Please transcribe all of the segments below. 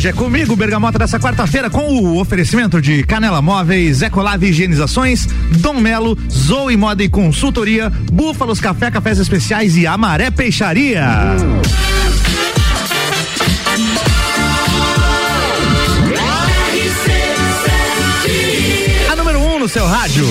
hoje é comigo, Bergamota, dessa quarta-feira, com o oferecimento de Canela Móveis, Ecolave Higienizações, Dom Melo, Zoe Moda e Consultoria, Búfalos Café, Cafés Especiais e Amaré Peixaria. A número 1 um no seu rádio.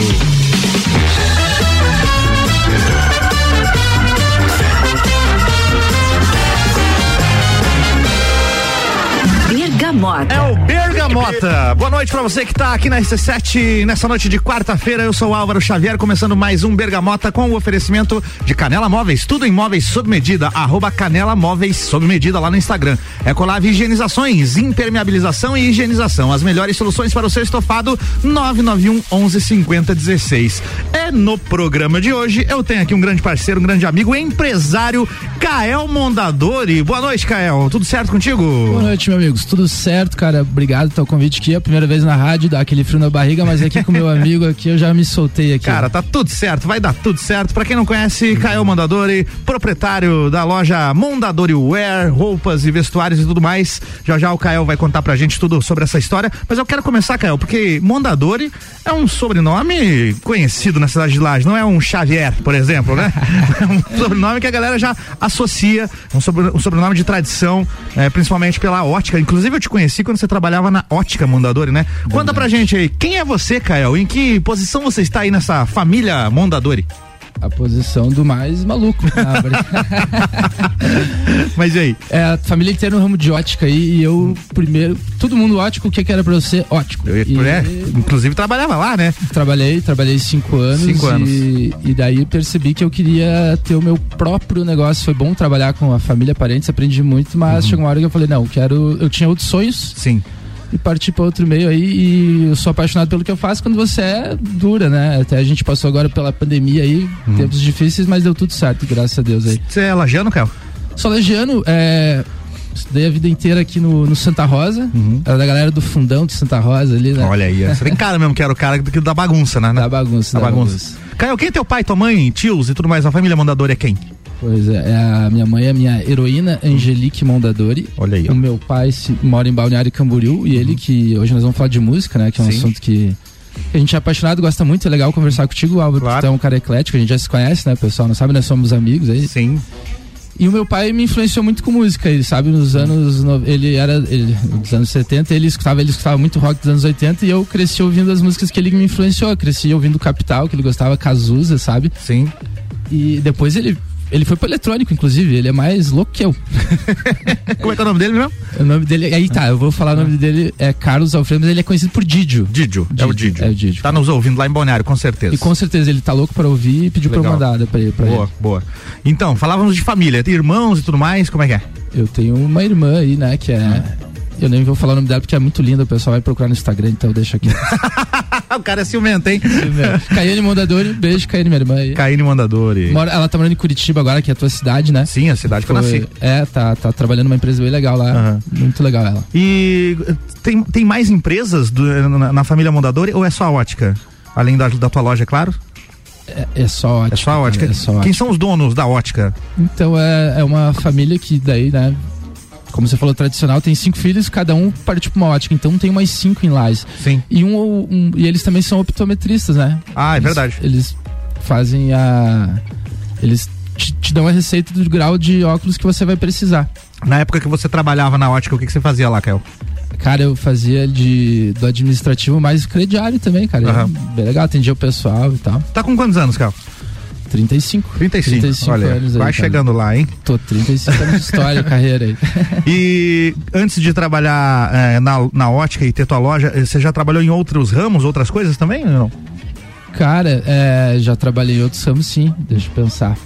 Bergamota. É o Bergamota. Boa noite pra você que tá aqui na RC7 nessa noite de quarta-feira. Eu sou o Álvaro Xavier, começando mais um Bergamota com o oferecimento de Canela Móveis. Tudo em móveis sob medida. Arroba Canela Móveis sob medida lá no Instagram. Ecolave Higienizações, impermeabilização e higienização. As melhores soluções para o seu estofado. 991 11 50 16. É no programa de hoje. Eu tenho aqui um grande parceiro, um grande amigo, empresário, Kael Mondadori. Boa noite, Kael. Tudo certo contigo? Boa noite, meus amigos. Tudo certo, cara. Obrigado pelo convite aqui. É a primeira vez na rádio, dá aquele frio na barriga, mas aqui com meu amigo aqui eu já me soltei aqui. Cara, tá tudo certo, vai dar tudo certo. Pra quem não conhece, Caio Mondadori, proprietário da loja Mondadori Wear, roupas e vestuários e tudo mais. Já já o Caio vai contar pra gente tudo sobre essa história. Mas eu quero começar, Caio, porque Mondadori é um sobrenome conhecido na cidade de Laje, não é um Xavier, por exemplo, né? é um sobrenome que a galera já associa, um, sobre, um sobrenome de tradição, é, principalmente pela ótica. Inclusive eu te conheci quando você trabalhava na ótica Mondadori, né? Conta pra gente aí, quem é você, Caio? Em que posição você está aí nessa família Mondadori? A posição do mais maluco. Mas e aí? É, a família inteira no ramo de ótica aí, e eu primeiro, todo mundo ótico, o que, que era pra você? Ótico. Eu, e, é, inclusive trabalhava lá, né? Trabalhei, trabalhei cinco anos. Cinco anos. E, e daí percebi que eu queria ter o meu próprio negócio. Foi bom trabalhar com a família, parentes, aprendi muito, mas uhum. chegou uma hora que eu falei, não, quero. Eu tinha outros sonhos. Sim e partir para outro meio aí e eu sou apaixonado pelo que eu faço quando você é dura, né? Até a gente passou agora pela pandemia aí, uhum. tempos difíceis, mas deu tudo certo, graças a Deus aí. Você é lagiano, Caio? Sou lagiano, é, estudei a vida inteira aqui no, no Santa Rosa, uhum. era da galera do fundão de Santa Rosa ali, né? Olha aí, você tem cara mesmo que era o cara da bagunça, né? Da bagunça, da, da bagunça. bagunça. Caio, quem é teu pai, tua mãe, tios e tudo mais? A família mandadora é quem? Pois é, é a minha mãe é a minha heroína Angelique Mondadori. Olha aí. Ó. O meu pai se, mora em Balneário Camboriú e ele que hoje nós vamos falar de música, né? Que é um Sim. assunto que a gente é apaixonado, gosta muito, é legal conversar contigo, Álvaro, claro. tu é um cara eclético, a gente já se conhece, né, pessoal? Não sabe, nós somos amigos aí. Sim. E o meu pai me influenciou muito com música, ele sabe, nos anos. Ele era. Ele, nos anos 70, ele escutava, ele escutava muito rock dos anos 80 e eu cresci ouvindo as músicas que ele me influenciou. Eu cresci ouvindo Capital, que ele gostava, Cazuza, sabe? Sim. E depois ele ele foi pro eletrônico, inclusive. Ele é mais louco que eu. Como é que é o nome dele mesmo? O nome dele. Aí tá, eu vou falar o nome dele. É Carlos Alfredo, mas ele é conhecido por Didio. Didio. É o Didio. É o Didio. Tá nos ouvindo lá em Balneário, com certeza. E com certeza ele tá louco pra ouvir e pediu Legal. pra eu mandar pra ele. Pra boa, ele. boa. Então, falávamos de família. Tem irmãos e tudo mais, como é que é? Eu tenho uma irmã aí, né, que é. Hum eu nem vou falar o nome dela porque é muito linda, o pessoal vai procurar no Instagram, então deixa aqui. o cara é ciumento, hein? Caiane Mondadori, beijo, Caiane, minha irmã aí. Caiane Mondadori. Mora, ela tá morando em Curitiba agora, que é a tua cidade, né? Sim, a cidade que eu nasci. É, tá, tá trabalhando numa empresa bem legal lá. Uhum. Muito legal ela. E tem, tem mais empresas do, na, na, família Mondadori ou é só a ótica? Além da, da tua loja, é claro? É, é, só ótica. É só ótica. É só ótica. Quem são os donos da ótica? Então é, é uma família que daí, né? Como você falou, tradicional, tem cinco filhos, cada um parte pra uma ótica, então tem mais cinco em. Sim. E, um, um, e eles também são optometristas, né? Ah, é eles, verdade. Eles fazem a. Eles te, te, dão a receita do grau de óculos que você vai precisar. Na época que você trabalhava na ótica, o que, que você fazia lá, Kel? Cara, eu fazia de, do administrativo mais crediário também, cara. Uhum. Bem legal, atendia o pessoal e tal. Tá com quantos anos, Kel? 35. 35, 35 olha, anos vai aí, chegando lá, hein? Tô 35 anos de história, carreira aí. E antes de trabalhar é, na, na ótica e ter tua loja, eh, você já trabalhou em outros ramos, outras coisas também ou não? Cara, é, já trabalhei em outros ramos sim, deixa eu pensar.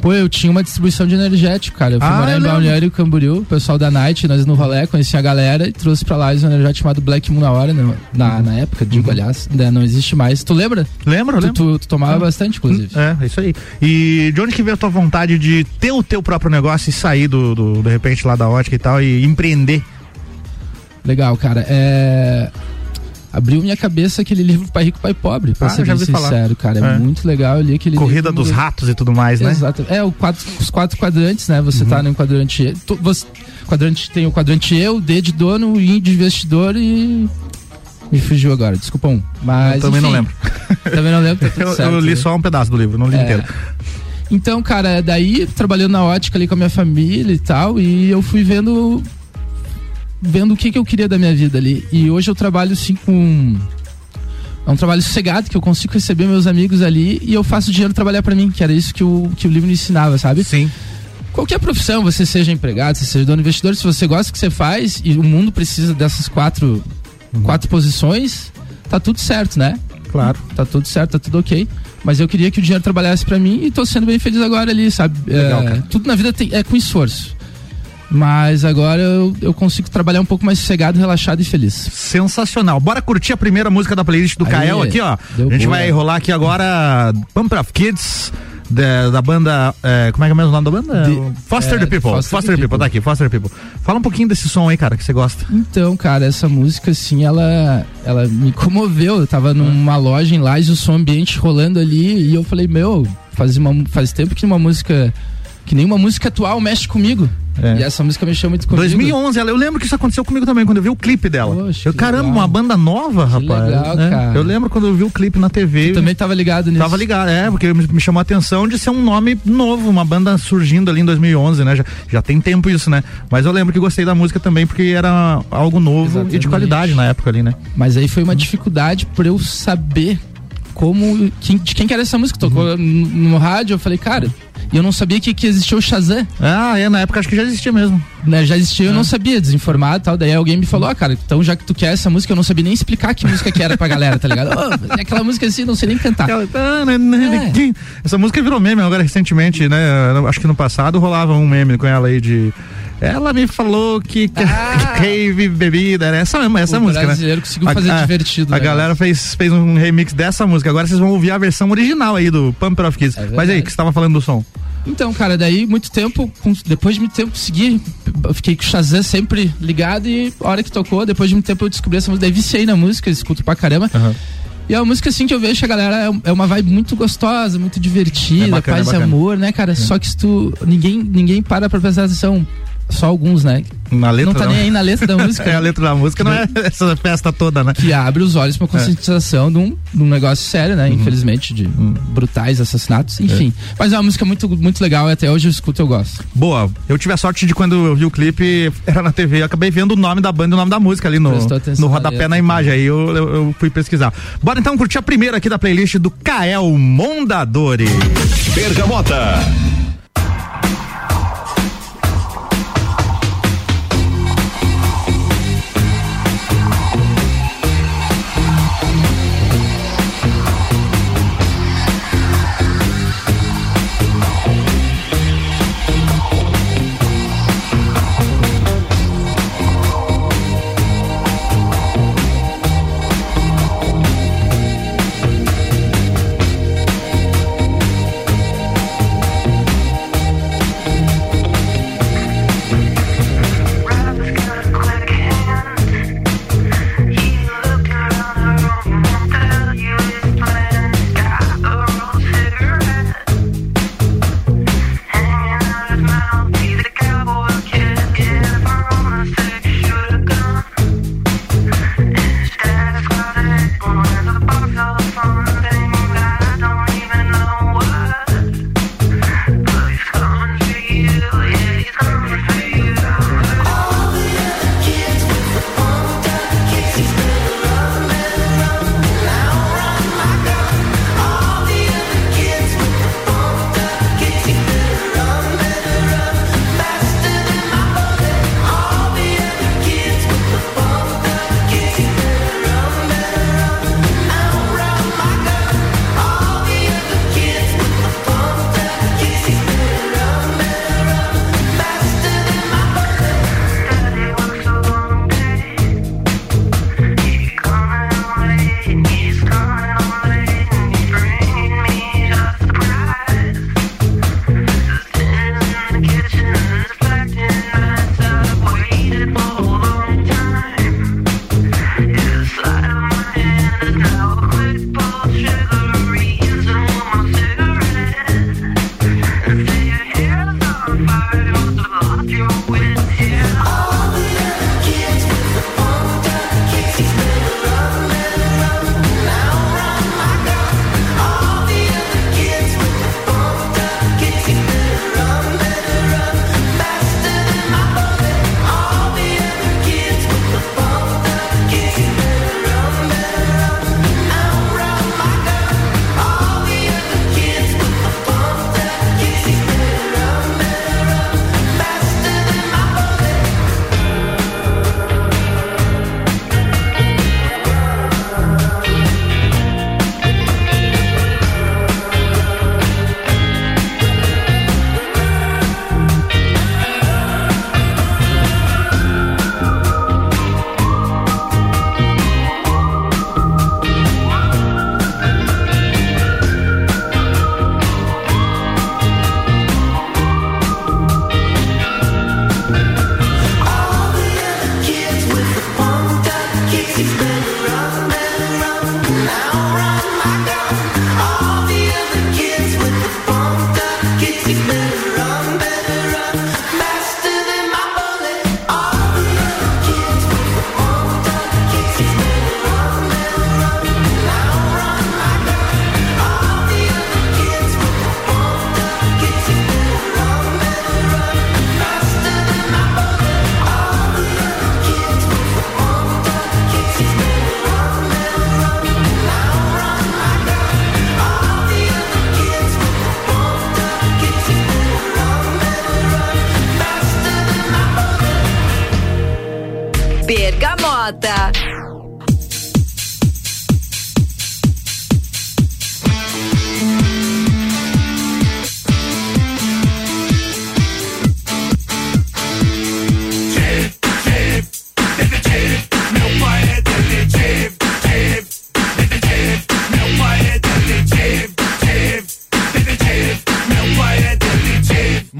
Pô, eu tinha uma distribuição de energético, cara. Eu fui ah, morar em Balneário Camboriú, o pessoal da Night, nós no rolê, conheci a galera e trouxe pra lá um energético chamado Black Moon na hora, né? na, na época, digo, uhum. aliás, né? não existe mais. Tu lembra? Lembro, tu, lembro. Tu, tu tomava bastante, inclusive. É, isso aí. E de onde que veio a tua vontade de ter o teu próprio negócio e sair do, do de repente lá da ótica e tal e empreender? Legal, cara. É abriu minha cabeça aquele livro Pai Rico, Pai Pobre, pra Ah, ser bem ouvi falar. sincero, cara. É, É. muito legal. Eu li aquele Corrida livro. dos ratos e tudo mais, né? Exato. É, o quatro, os quatro quadrantes, né? Você Uhum. tá no quadrante. Tu, você, quadrante, tem o quadrante E, o D de dono, o I de investidor e. Me fugiu agora, desculpa um. Mas. Eu também não enfim, lembro. Também não lembro, tá Eu, certo, eu li né? só um pedaço do livro, não li É. inteiro. Então, cara, daí trabalhando na ótica ali com a minha família e tal, e eu fui vendo vendo o que, que eu queria da minha vida ali. E hoje eu trabalho assim com é um trabalho sossegado que eu consigo receber meus amigos ali e eu faço o dinheiro trabalhar pra mim, que era isso que o, que o livro me ensinava, sabe? Sim. Qualquer profissão, você seja empregado, você seja dono investidor, se você gosta do que você faz e o mundo precisa dessas quatro, quatro posições, tá tudo certo, né? Claro. Tá tudo certo, tá tudo ok. Mas eu queria que o dinheiro trabalhasse pra mim e tô sendo bem feliz agora ali, sabe? Legal, É, tudo na vida tem- é com esforço. Mas agora eu, eu consigo trabalhar um pouco mais sossegado, relaxado e feliz. Sensacional. Bora curtir a primeira música da playlist do Aí, Kael aqui, ó. A gente boa. vai rolar aqui agora Pump of Kids. Da, da banda. é, como é que é mesmo o nome da banda? Foster é, the People. Foster, Foster the the People. People. tá aqui, Foster the People. Fala um pouquinho desse som aí, cara, que você gosta. Então, cara, essa música, assim, ela, ela me comoveu. Eu tava numa loja em Lages, o som ambiente rolando ali, e eu falei, meu, faz, uma, faz tempo que uma música. Que nenhuma música atual mexe comigo. É. E essa música mexeu muito comigo. 2011, ela- eu lembro que isso aconteceu comigo também, quando eu vi o clipe dela. Poxa, eu, que caramba, legal. uma banda nova, rapaz. legal, né? cara. Eu lembro quando eu vi o clipe na TV. Também tava ligado nisso. Tava ligado, é, porque me, chamou a atenção de ser um nome novo, uma banda surgindo ali em 2011, né? Já, já tem tempo isso, né? Mas eu lembro que gostei da música também porque era algo novo e de Exatamente. qualidade na época ali, né? Mas aí foi uma dificuldade por eu saber como. Quem, de quem que era essa música? Tocou Uhum. no, no rádio, eu falei, cara. E eu não sabia que, que existia o Shazam. Ah, é, na época acho que já existia mesmo. Né? Já existia, É. eu não sabia, desinformado e tal. Daí alguém me falou, ah, cara, então já que tu quer essa música, eu não sabia nem explicar que música que era pra galera, tá ligado? É aquela música assim, não sei nem cantar. É. Essa música virou meme agora recentemente, né? Acho que no passado rolava um meme com ela aí de. Ela me falou que que Ah! rave bebida, era essa, essa o música, né? brasileiro conseguiu fazer divertido. A né? galera fez, fez um remix dessa música. Agora vocês vão ouvir a versão original aí do Pump It of Kids. É Mas aí, que você tava falando do som? Então, cara, daí muito tempo, depois de muito tempo consegui, fiquei com o Shazam sempre ligado e a hora que tocou, depois de muito tempo eu descobri essa música, daí viciei na música, escuto pra caramba. E é uma música assim que eu vejo a galera é, é uma vibe muito gostosa, muito divertida, É bacana, paz é e amor, né, cara? Só que se tu. Ninguém, ninguém para pra prestar atenção. Só alguns, né? Na letra não tá nem aí na letra da música. É, a letra da música não é essa festa toda, né? que abre os olhos pra conscientização de, um, de um negócio sério, né? Infelizmente, de brutais assassinatos, enfim. Mas é uma música muito, muito legal e até hoje eu escuto e eu gosto. Boa, eu tive a sorte de quando eu vi o clipe, era na TV, eu acabei vendo o nome da banda e o nome da música ali no, no na rodapé letra, na imagem, aí eu, eu, eu fui pesquisar. Bora então curtir a primeira aqui da playlist do Kael Mondadori. Bergamota.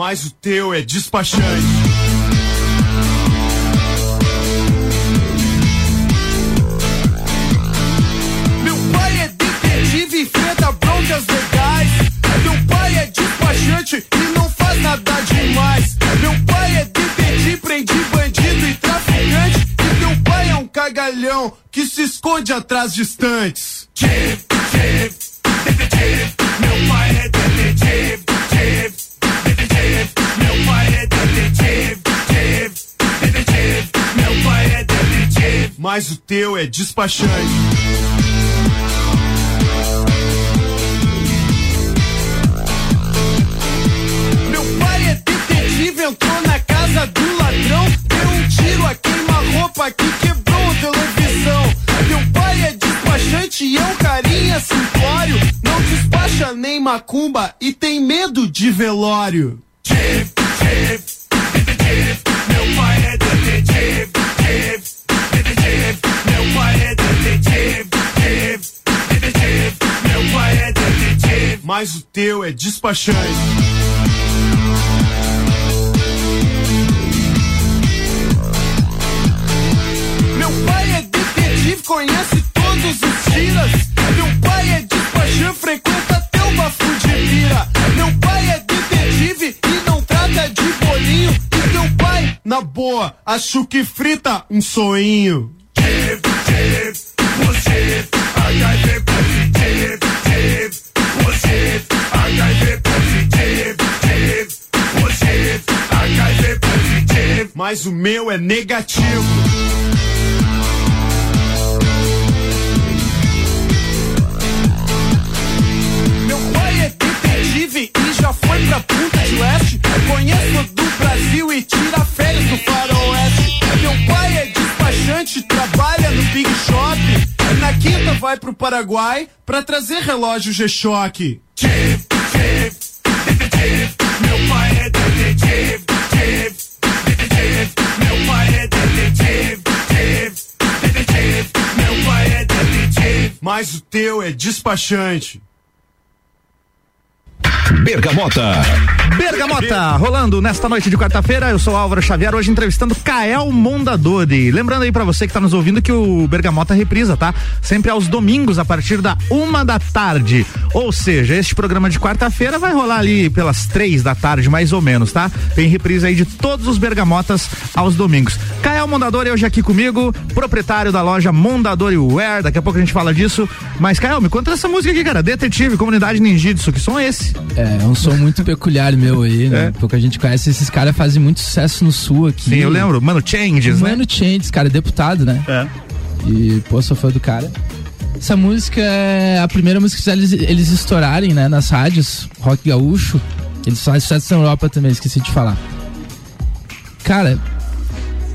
Mas o teu é despachante. Meu pai é detetive e enfrenta broncas legais. Meu pai é despachante e não faz nada demais. Meu pai é detetive, prende bandido e traficante. E meu pai é um cagalhão que se esconde atrás de estantes. detetive, meu pai mas o teu é despachante. Meu pai é detetive, entrou na casa do ladrão, deu um tiro a queima-roupa que quebrou a televisão. Meu pai é despachante e é um carinha simplório, não despacha nem macumba e tem medo de velório. meu pai é detetive, mas o teu é despachante. Meu pai é detetive, conhece todos os tiras. Meu pai é despachante, frequenta até de vira. Meu pai é detetive e não trata de bolinho. E teu pai, na boa, acho que frita um soinho. Mas o meu é negativo. Meu pai é detetive e já foi pra Punta de Oeste. Conheço do Brasil e tira férias do faroeste. Meu pai é despachante, trabalha no Big Shop. E na quinta vai pro Paraguai pra trazer relógio G-Shock. Mas o teu é despachante. Bergamota. Bergamota, rolando nesta noite de quarta-feira. Eu sou Álvaro Xavier, hoje entrevistando Kael Mondadori. Lembrando aí para você que tá nos ouvindo que o Bergamota reprisa, tá? Sempre aos domingos, a partir da uma da tarde. Ou seja, este programa de quarta-feira vai rolar ali pelas três da tarde, mais ou menos, tá? Tem reprise aí de todos os Bergamotas aos domingos. Kael Mondadori hoje aqui comigo, proprietário da loja Mondadori Wear. Daqui a pouco a gente fala disso. Mas, Kael, me conta essa música aqui, cara. Detetive, Comunidade Ninjitsu, que som é esse? É, é um som muito peculiar meu aí, né? É. Porque a gente conhece esses caras fazem muito sucesso no sul aqui. Sim, eu lembro. Mano Changes, Mano né? Mano Changes, cara, deputado, né? É. E, pô, sou fã do cara. Essa música é a primeira música que eles, eles estourarem, né? Nas rádios, rock gaúcho. Eles fazem sucesso na Europa também, esqueci de falar. Cara,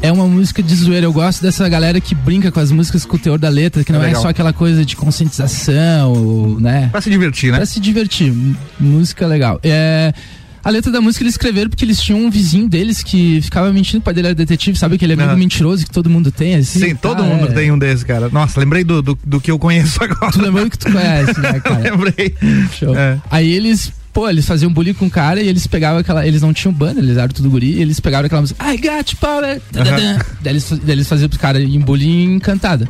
é uma música de zoeira. Eu gosto dessa galera que brinca com as músicas com o teor da letra, que não é, é só aquela coisa de conscientização, né? Pra se divertir, né? Pra se divertir. Música legal. É. A letra da música eles escreveram porque eles tinham um vizinho deles que ficava mentindo, o pai dele era detetive, sabe aquele amigo mentiroso que todo mundo tem, assim? Sim, todo ah, mundo é... tem um desses, cara. Nossa, lembrei do, do, do, que eu conheço agora. Tu lembrou que tu conhece, né, cara? lembrei. Show. É. Aí eles pô, eles faziam bullying com o cara e eles pegavam aquela. Eles não tinham banda, eles eram tudo guri, e eles pegavam aquela música, I got power. Uhum. Daí, eles, daí eles faziam pros caras em bullying encantada.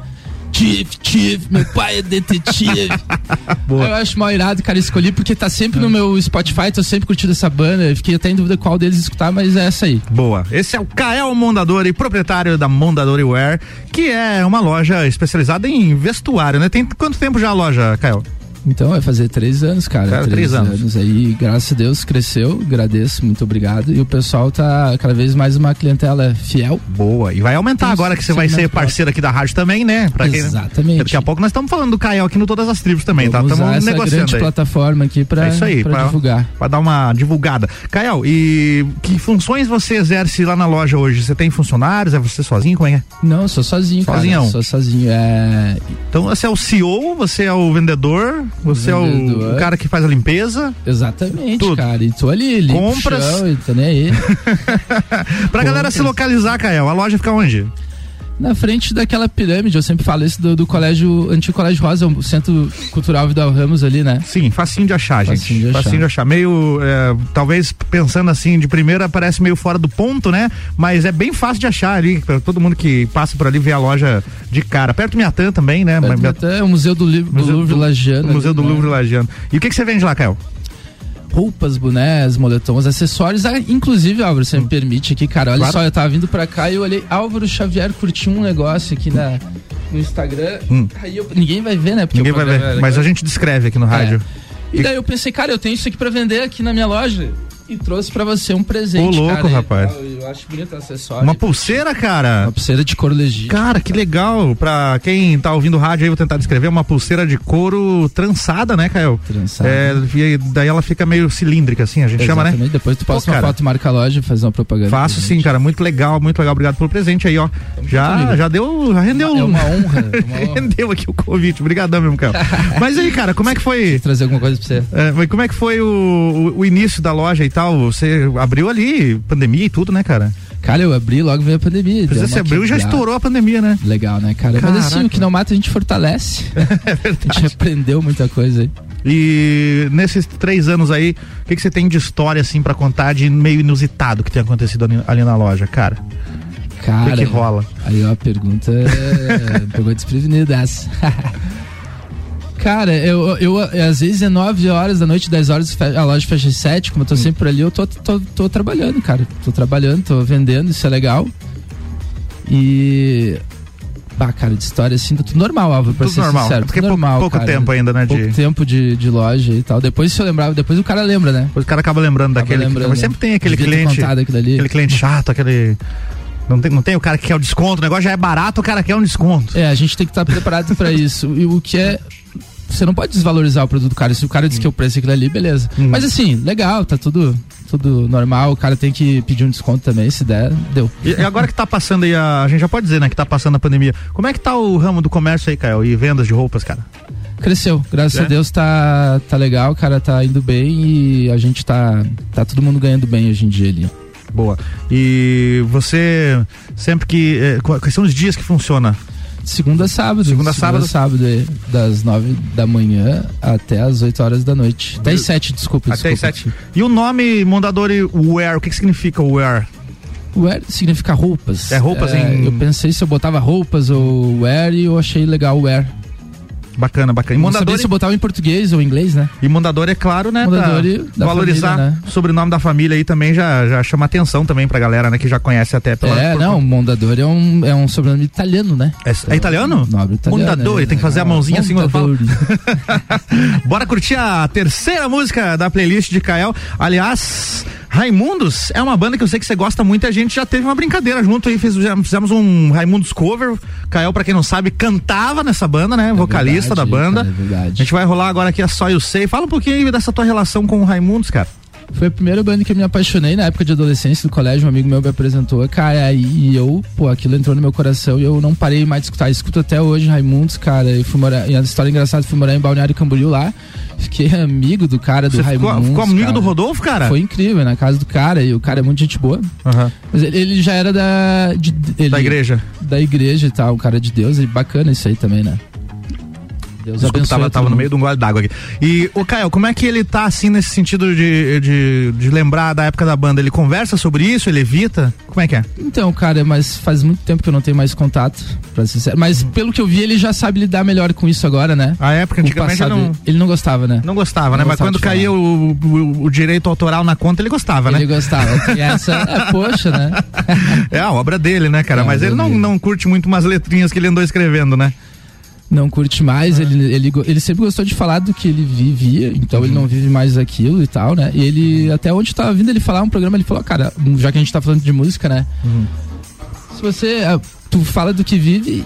Tive, tive, meu pai é detetive. eu acho mal irado, cara, escolhi porque tá sempre no meu Spotify, tô sempre curtindo essa banda. Fiquei até em dúvida qual deles escutar, mas é essa aí. Boa. Esse é o Kael Mondadori, proprietário da Mondadori Wear, que é uma loja especializada em vestuário, né? Tem quanto tempo já a loja, Kael? Então vai fazer três anos, cara. Cara, três, três anos. anos. aí, graças a Deus, cresceu, agradeço, muito obrigado. E o pessoal tá cada vez mais uma clientela fiel. Boa. E vai aumentar Tem agora que você vai ser parceiro aqui da rádio também, né? Pra quem- Exatamente. Daqui a pouco nós estamos falando do Kael aqui no Todas as Tribos também, Vamos tá? Estamos negociando grande aí. plataforma aqui pra, É isso aí, pra pra- divulgar. Pra dar uma divulgada. Kael, e que funções você exerce lá na loja hoje? Você tem funcionários? É você sozinho? Como é é? Não, eu sou sozinho, Sozinhão? cara. Sou sozinho. É, Então você é o CEO, você é o vendedor, você é o, o cara que faz a limpeza. exatamente, Tudo. cara. E tô ali, limpo Compras. chão, e tô nem aí. Pra galera se localizar, Kael, a loja fica onde? Na frente daquela pirâmide, eu sempre falo isso do, do colégio, antigo colégio Rosa, o centro cultural Vidal Ramos ali, né? Sim, facinho de achar, gente. Facinho de achar. Facinho de achar. Meio, é, talvez pensando assim, de primeira parece meio fora do ponto, né? Mas é bem fácil de achar ali, pra todo mundo que passa por ali vê a loja de cara. Perto do Miatã também, né? Perto Mas- do- até o Museu do, Livro, do Museu Louvre do- Lagiano. Museu do né? Louvre Lagiano. E o que, que você vende lá, Kael? Roupas, bonés, moletons, acessórios. Ah, inclusive, Álvaro, você me permite aqui, cara. Olha. Claro. só, eu tava vindo pra cá e eu olhei. Álvaro Xavier curtiu um negócio aqui na, no Instagram. Hum. Aí eu- ninguém vai ver, né? Porque Ninguém vai ver, é mas a legal. gente descreve aqui no rádio. E daí eu pensei, cara, eu tenho isso aqui pra vender aqui na minha loja. E trouxe pra você um presente. Ô, louco, cara. rapaz. Eu, eu acho bonito o acessório. Uma pulseira, cara. Uma pulseira de couro legítimo. Cara, que legal. Pra quem tá ouvindo rádio aí, vou tentar descrever uma pulseira de couro trançada, né, Caio? Trançada. É, e daí ela fica meio cilíndrica, assim, a gente chama, né? Exatamente. Depois tu posta Pô, uma cara. foto, marca a loja e faz uma propaganda. Faço sim, cara. Muito legal, muito legal. Obrigado pelo presente aí, ó. Já, já deu, já rendeu. É uma honra. uma honra. rendeu aqui o convite. Obrigadão mesmo, Caio. Mas aí, cara, como é que foi? Trazer alguma coisa pra você. é, como é que foi o, o, o início da loja e tal? Você abriu ali, pandemia e tudo, né, cara? Cara, eu abri logo veio a pandemia. Precisa se abriu e já estourou a pandemia, né? Legal, né, cara? Mas assim, Caraca. o que não mata a gente fortalece. É A gente aprendeu muita coisa aí. E nesses três anos aí, o que, que você tem de história, assim, pra contar de meio inusitado que tem acontecido ali, ali na loja, cara? O Cara, que, que rola? aí ó, a pergunta é... pegou desprevenida essa. Cara, eu, eu, às vezes é 9 horas da noite, 10 horas, a loja fecha às 7, como eu tô sempre por ali, eu tô, tô, tô trabalhando, cara. Tô trabalhando, tô vendendo, isso é legal. E. Bah, cara, de história assim, tá tudo normal, Álvaro, pra Tudo ser normal. sincero. Porque tudo normal, pouco tempo ainda, né, de- Pouco tempo de, de loja e tal. Depois se eu lembrava, depois o cara lembra, né? Depois o cara acaba lembrando Acaba daquele. lembrando, mas né? sempre tem aquele cliente. Aquele cliente chato, aquele. Não tem, não tem o cara que quer o desconto, o negócio já é barato, o cara quer um desconto. É, a gente tem que estar preparado pra isso. E o que é. Você não pode desvalorizar o produto do cara. Se o cara diz que o preço é aquilo ali, beleza. Uhum. Mas assim, legal, tá tudo, tudo normal. O cara tem que pedir um desconto também. Se der, deu. E, agora que tá passando aí, a, a gente já pode dizer, né, que tá passando a pandemia. Como é que tá o ramo do comércio aí, Caio? E vendas de roupas, cara? Cresceu. Graças É? a Deus tá, tá legal, o cara tá indo bem e a gente tá. Tá todo mundo ganhando bem hoje em dia ali. Boa. E você, sempre que. eh, qu- quais são os dias que funciona? Segunda a sábado. Segunda a sábado. sábado, é, das nove da manhã até as 8 horas da noite. Até as sete, desculpa. Até desculpa. sete. E o nome Mondadori Wear, o que, que significa wear? Wear significa roupas. É roupas em- Eu pensei se eu botava roupas ou wear e eu achei legal wear. Bacana, bacana. E Mondadori, se eu botava em português ou em inglês, né? e Mondadori é claro, né? Mondadori da valorizar família, né? o sobrenome da família aí também já, já chama atenção também pra galera, né? Que já conhece até pela. é, por- não, Mondadori é um, é um sobrenome italiano, né? É, é italiano? Nobre italiano. Mondadori, né? tem que fazer a mãozinha assim quando fala. Bora curtir a terceira música da playlist de Kael. Aliás, Raimundos é uma banda que eu sei que você gosta muito. e A gente já teve uma brincadeira junto aí, fez- fizemos um Raimundos cover. Kael, pra quem não sabe, cantava nessa banda, né? Vocalista da É verdade, banda. cara, é verdade. A gente vai rolar agora aqui a Só Eu Sei. Fala um pouquinho aí dessa tua relação com o Raimundos, cara. Foi a primeira banda que eu me apaixonei na época de adolescência do colégio. Um amigo meu me apresentou, cara, e eu, pô, aquilo entrou no meu coração e eu não parei mais de escutar. Escuto até hoje Raimundos, cara. E fui morar, e a história engraçada, fui morar em Balneário Camboriú lá. Fiquei amigo do cara do Você ficou, Raimundos. ficou amigo cara. do Rodolfo, cara? Foi incrível, na casa do cara, e o cara é muito gente boa. Aham. Mas ele, ele já era da. de- ele- Da igreja. Da igreja e tal, um cara de Deus, e bacana isso aí também, né? Deus Desculpa, tava, tava no meio de um gole d'água aqui. E o Caio, como é que ele tá assim nesse sentido de, de, de, lembrar da época da banda? Ele conversa sobre isso? Ele evita? Como é que é? Então, cara, mas faz muito tempo que eu não tenho mais contato, pra ser sincero. Mas hum. pelo que eu vi, ele já sabe lidar melhor com isso agora, né? A época, antigamente ele não... ele não gostava, né? Não gostava, né? não né? Mas quando caía o, o, o, direito autoral na conta, ele gostava, ele né? Ele gostava. essa, é, poxa, né? é a obra dele, né, cara? É, mas ele não, não curte muito umas letrinhas que ele andou escrevendo, né? Não curte mais, ele, ele, ele sempre gostou de falar do que ele vivia, então uhum. ele não vive mais aquilo e tal, né? E ele, até onde tava vindo ele falar um programa, ele falou, cara, já que a gente tá falando de música, né? Uhum. Se você, ah, tu fala do que vive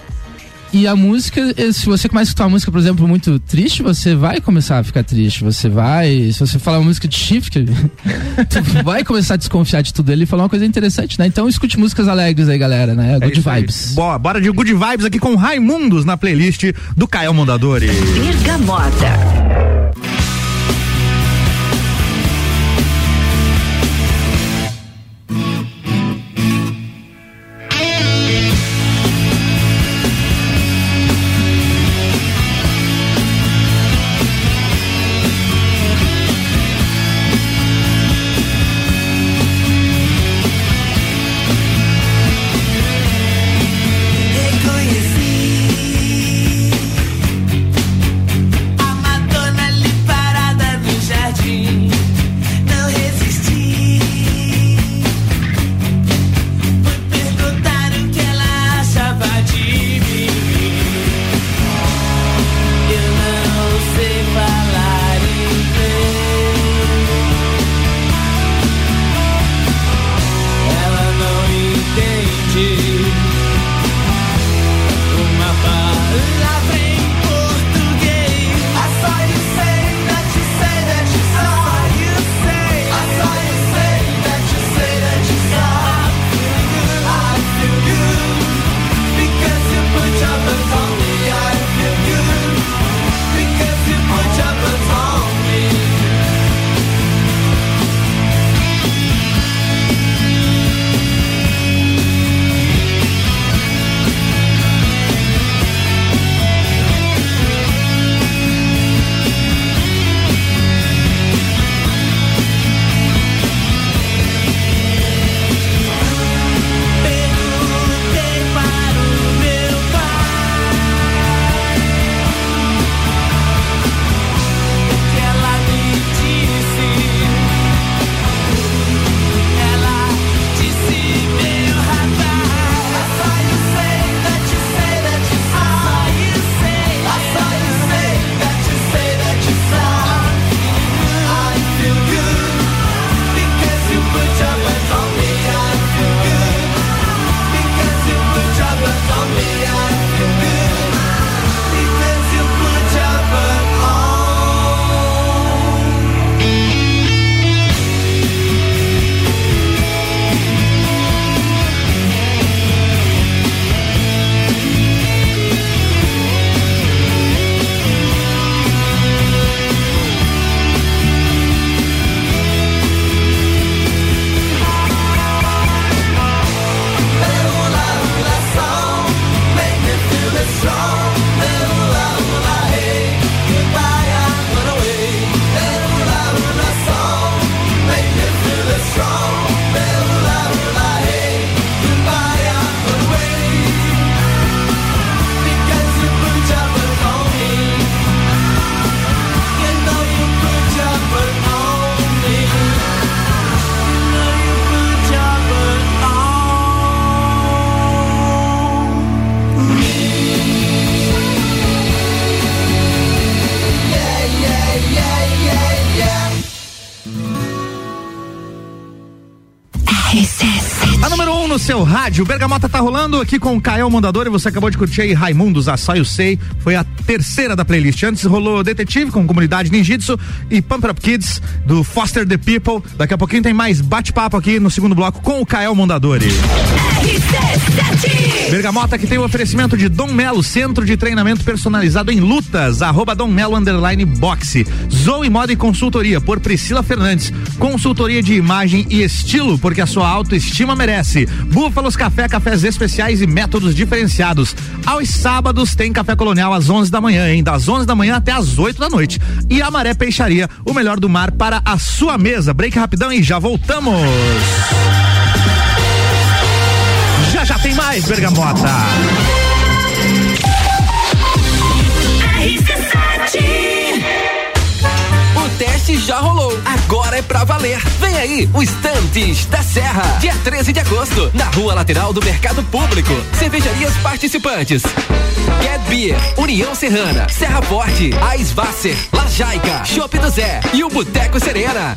e a música, eh, se você começa a escutar uma música, por exemplo, muito triste, você vai começar a ficar triste. Você vai. Se você falar uma música de chifre, tu vai começar a desconfiar de tudo. Ele falou uma coisa interessante, né? Então escute músicas alegres aí, galera, né? É good vibes. Boa, bora de good vibes aqui com Raimundos na playlist do Caio Mondadori. Bergamota. Rádio. Bergamota tá rolando aqui com o Caio Mondador e você acabou de curtir aí Raimundos, a Só Eu Sei. Foi a terceira da playlist. Antes rolou Detetive com Comunidade Ninjitsu e Pump Up Kids do Foster the People. Daqui a pouquinho tem mais bate-papo aqui no segundo bloco com o Caio Mondadori. Bergamota que tem o oferecimento de Dom Melo, centro de treinamento personalizado em lutas, arroba Dom Melo underline boxe. Zoe Moda e Consultoria por Priscila Fernandes. Consultoria de imagem e estilo, porque a sua autoestima merece. Búfalos Café, cafés especiais e métodos diferenciados. Aos sábados tem Café Colonial às 11 da manhã, hein? Das 11 da manhã até às 8 da noite. E a Maré Peixaria, o melhor do mar para a sua mesa. Break rapidão e já voltamos. Já tem mais, Bergamota. Teste já rolou, agora é pra valer. Vem aí, o Estantes da Serra, dia 13 de agosto, na rua lateral do Mercado Público. Cervejarias participantes. Get Beer, União Serrana, Serra Forte, Aisvasser, Lajaica, Chopp do Zé e o Boteco Serena.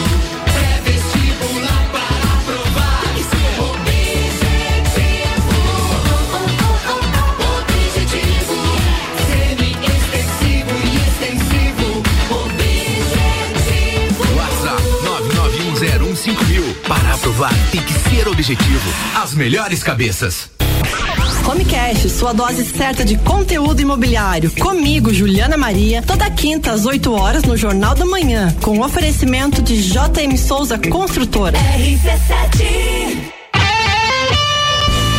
Para aprovar tem que ser objetivo. As melhores cabeças. Homecast, sua dose certa de conteúdo imobiliário. Comigo, Juliana Maria, toda quinta às 8 horas no Jornal da Manhã, com oferecimento de JM Souza Construtora.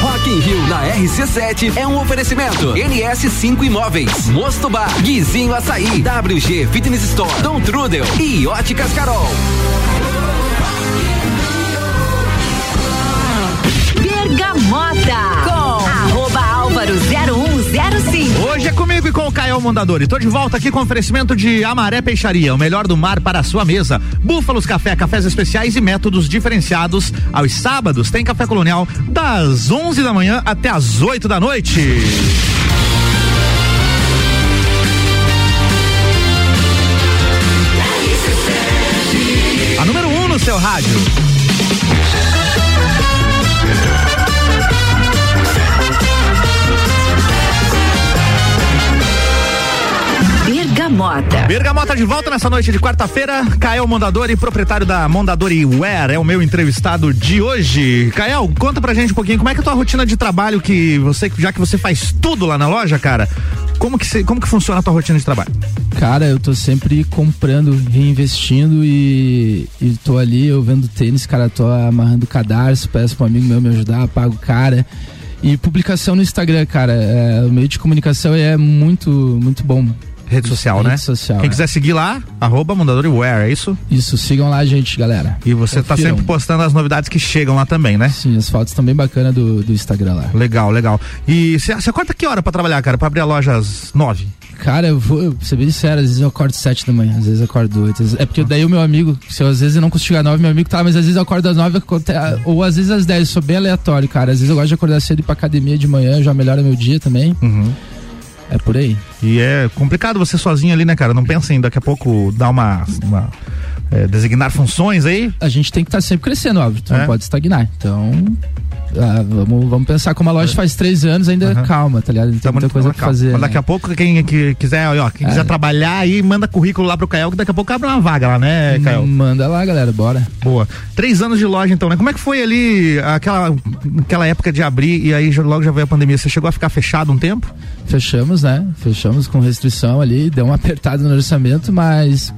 Rock in Rio na RC7 é um oferecimento. NS5 Imóveis, Mosto Bar, Guizinho Açaí, WG Fitness Store, Dom Trudel e Óticas Carol. 0105. Hoje comigo e com o Caio Mondadori. Tô de volta aqui com oferecimento de Amaré Peixaria, o melhor do mar para a sua mesa. Búfalos Café, cafés especiais e métodos diferenciados. Aos sábados tem café colonial das 11 da manhã até as 8 da noite. A número 1 um no seu rádio. Bergamota. Bergamota de volta nessa noite de quarta-feira. Kael Mondadori, proprietário da Mondadori Wear, é o meu entrevistado de hoje. Kael, conta pra gente um pouquinho como é que é a tua rotina de trabalho que você, já que você faz tudo lá na loja, cara, como que, cê, como que funciona a tua rotina de trabalho? Cara, eu tô sempre comprando, reinvestindo e, e tô ali, eu vendo tênis, cara, tô amarrando cadarço, peço pra um amigo meu me ajudar, pago o cara. E publicação no Instagram, cara, é, o meio de comunicação é muito, muito bom. Rede social, rede né? social, Quem é. quiser seguir lá, arroba Mondadoriware, é isso? Isso, sigam lá a gente, galera. E você tá Confiram. sempre postando as novidades que chegam lá também, né? Sim, as fotos estão bem bacanas do, do Instagram lá. Legal, legal. E você acorda que hora pra trabalhar, cara? Pra abrir a loja às nove? Cara, eu vou eu, ser bem sincero, às vezes eu acordo sete da manhã, às vezes eu acordo oito. É porque daí o meu amigo, se eu, às vezes eu não consigo chegar às nove, meu amigo tá, mas às vezes eu acordo às nove, aconte- ou às vezes às dez, sou bem aleatório, cara. Às vezes eu gosto de acordar cedo ir pra academia de manhã, já melhora meu dia também. Uhum. É por aí. E é complicado você sozinho ali, né, cara? Não pensa em daqui a pouco dar uma. uma, é, designar funções aí? A gente tem que estar sempre crescendo, óbvio, tu É. não pode estagnar. Então, ah, vamos, vamos pensar como a loja faz três anos, ainda Uhum. calma, tá ligado? Tem Tamo- muita coisa pra fazer. Mas daqui né? a pouco, quem que quiser, ó, quem quiser É. trabalhar aí, manda currículo lá pro Caio, que daqui a pouco abre uma vaga lá, né, Caio? Manda lá, galera, bora. Boa. Três anos de loja, então, né? Como é que foi ali aquela, aquela época de abrir e aí logo já veio a pandemia? Você chegou a ficar fechado um tempo? Fechamos, né? Fechamos com restrição ali, deu uma apertada no orçamento, mas.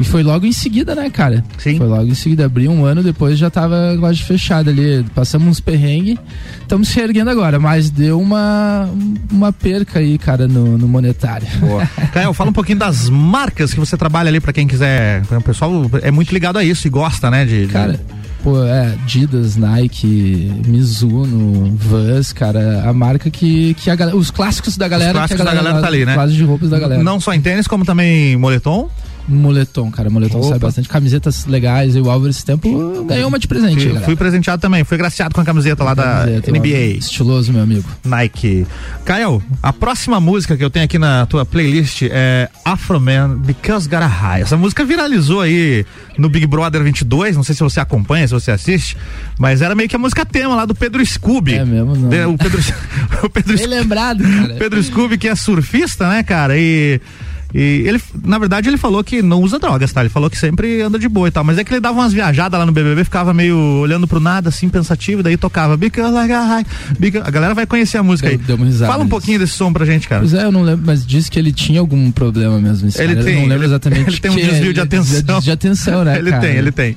E foi logo em seguida, né, cara? Sim. Foi logo em seguida. Abri um ano depois já tava quase fechado ali. Passamos uns perrengues. Estamos se erguendo agora, mas deu uma, uma perca aí, cara, no, no monetário. Boa. Caio, fala um pouquinho das marcas que você trabalha ali pra quem quiser. O pessoal é muito ligado a isso e gosta, né? De, de- Cara, pô, é, Adidas, Nike, Mizuno, Vans, cara, a marca que, que a galera, os clássicos da galera, clássicos que a da galera tá ali, né? Os clássicos de roupas da galera. Não só em tênis, como também moletom. Moletom, cara, moletom Opa. sai bastante. Camisetas legais. E o Álvaro esse tempo ganhou uma de presente, Fui, fui presenteado também, fui graciado com a camiseta lá da Camiseta, Álvaro. NBA. Estiloso, meu amigo. Nike. Caio, a próxima música que eu tenho aqui na tua playlist é Afro Man Because Got a High. Essa música viralizou aí no Big Brother 22, não sei se você acompanha, se você assiste, mas era meio que a música tema lá do Pedro Scooby. É mesmo, não. De- O Pedro, o Pedro Bem lembrado, cara. Pedro Scooby, que é surfista, né, cara? E, e ele, na verdade, ele falou que não usa drogas, tá? Ele falou que sempre anda de boa e tal. Mas é que ele dava umas viajadas lá no BBB, ficava meio olhando pro nada, assim, pensativo, daí tocava high. Because... A galera vai conhecer a música Deu- aí. deu uma risada Fala um pouquinho desse som pra gente, cara. Pois é, eu não lembro, mas disse que ele tinha algum problema mesmo. Ele cara. tem, Eu não lembro ele- exatamente. ele tem um que desvio ele- de atenção. desvio de atenção, né? ele cara? tem, ele tem.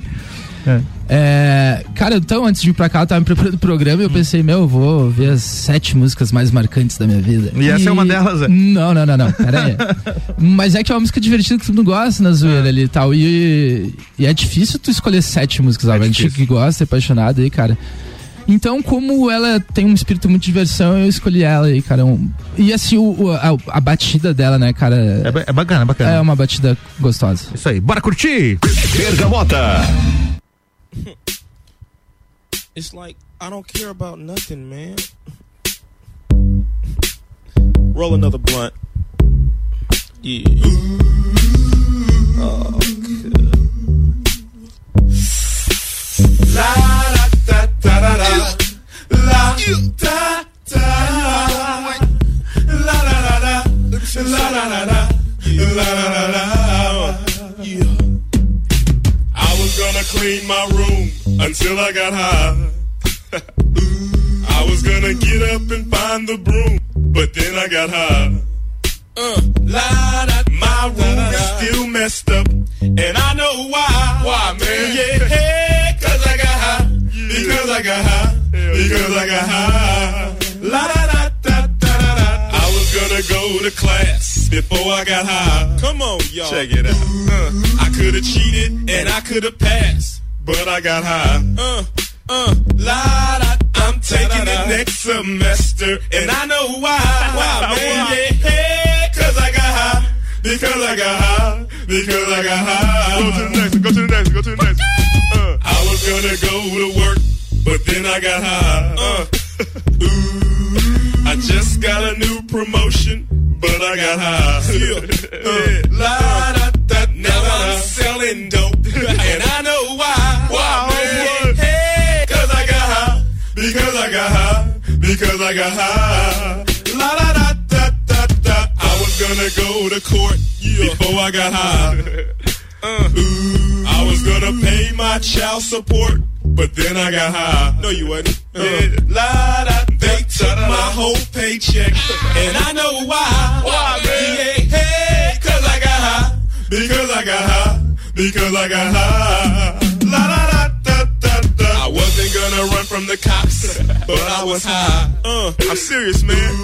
É. É, cara, então antes de ir pra cá, eu tava me preparando o programa e eu pensei, meu, eu vou ver as sete músicas mais marcantes da minha vida. E essa é uma delas, é? Não, não, não, não, pera aí. Mas é que é uma música divertida que tu não gosta na zoeira ali e tal. E, e é difícil tu escolher sete músicas, ó. a gente É que gosta, é apaixonado aí, cara. Então, como ela tem um espírito muito de diversão, eu escolhi ela aí, cara. Um- e assim, o, o- a, a batida dela, né, cara, É, é bacana, é bacana. é uma batida gostosa. Isso aí, bora curtir! Bergamota. It's like I don't care about nothing, man. Roll another blunt. Yeah. Oh. La da da da da. La da da. La la la la. La la la la. La la la la. Yeah. I was gonna clean my room until I got high. I was gonna get up and find the broom, but then I got high. Uh, la, da, my room is still messed up, and I know why. Why, man? Yeah, hey, cause I got high. Because I got high. Because I got high. Gonna go to class before I got high. Come on, y'all. Check it out. Uh, I could have cheated and I could have passed, but I got high. Uh, uh, la da. I'm taking it next semester, and I know why. Why, man? Yeah, hey, cause I got high. Because I got high. Because I got high. Go to the next. Go to the next. Go to the next. Uh, I was gonna go to work, but then I got high. Uh, I just got a new promotion, but I got high. Uh, la, da, da, now I'm selling dope, and I know why. Why, man? Hey, cause I got high. Because I got high. Because I got high. La da da da da da. I was gonna go to court before I got high. Uh, ooh, I was gonna pay my child support, but then I got high. No, you wasn't. La da. They took my whole paycheck, and I know why. Why, man? Yeah, hey, cause I got high. Because I got high. Because I got high. La da da da da da. I wasn't gonna run from the cops, but I was high. Uh, I'm serious, man.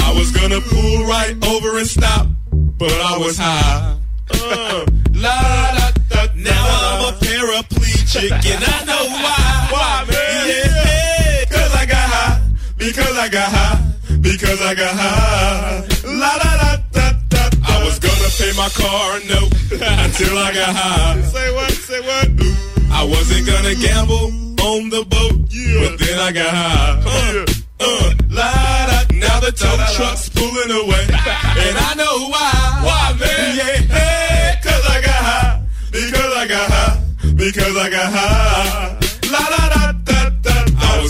I was gonna pull right over and stop, but I was high. Uh, la, da, da, now I'm a paraplegic and I know why. Why, man? Yeah, because I got high, because I got high. La la la da da. I was gonna pay my car note until I got high. Say what? Say what? I wasn't gonna gamble on the boat, yeah. but then I got high. Uh, uh, la da. Now the tow truck's pulling away, and I know why. Why, man? Yeah, hey, cause I got high, because I got high, because I got high.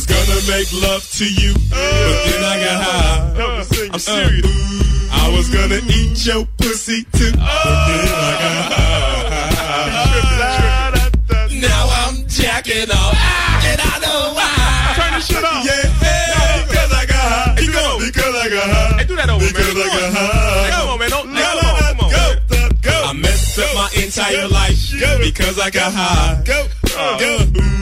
Gonna make love to you, but then I got high. I'm serious. I was gonna eat your pussy too, but then I got high. Now I'm jacking off, and I know why. Turn the shit off. Yeah, hey, because I got high. Keep going. Because I got high. Hey, do that over, because man. I got high. Come on, man. Don't, no, come on, come on. Go, go. I messed up my entire life because I got high. Go, uh, go,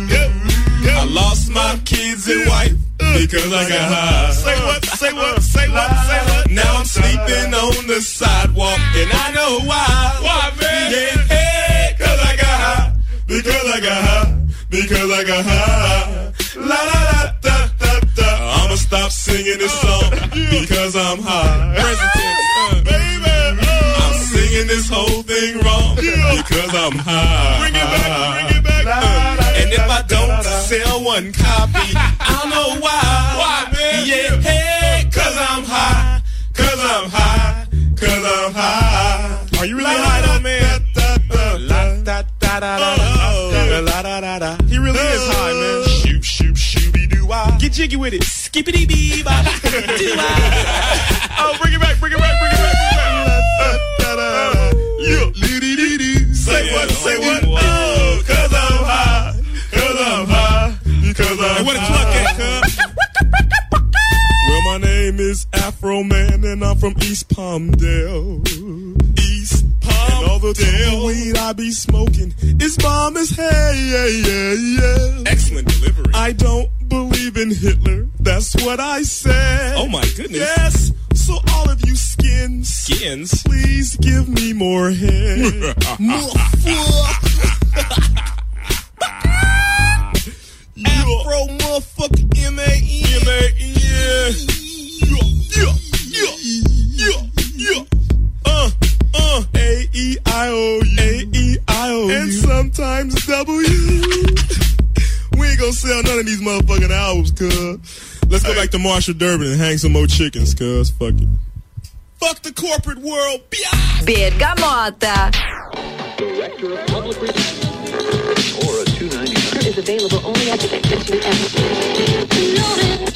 go. I lost my kids and wife because I got high. Say what? Say what? Say what? Say what? Now I'm sleeping on the sidewalk and I know why. Why, man? Yeah, hey, cause I got high. Because I got high. Because I got high. La la la da da da. I'ma stop singing this song because I'm high. Present tense, uh, baby. I'm singing this whole thing wrong because I'm high. Bring it back. Bring it back. If I don't sell one copy, I don't know why. Why, man? Yeah, hey, cause I'm high. Cause I'm high. Cause I'm high. Are you really high though, man? He really is high, man. Shoot, shoot, shooby doo wah. Get jiggy with it. Skippity bee bop. Oh, bring it back, bring it back, bring it back, Afro Man, and I'm from East Palmdale. East Palmdale. And all the damn weed I be smoking is bomb as hell. Yeah, yeah, yeah. Excellent delivery. I don't believe in Hitler. That's what I said. Oh my goodness. Yes. So all of you skins, skins, please give me more head. more Afro motherfucker M A N. M A N. Yeah, yeah, yeah, yeah, yeah. Uh, uh. A E I O U. A E I O U. And sometimes W. we ain't gonna sell none of these motherfucking albums, cuz. Let's go back to Marshall Durbin and hang some more chickens, cuz. Fuck it. Fuck the corporate world. Bergamota. Director of Public Relations. Or a 299. Is available only at the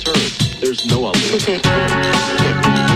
Sir, there's no other.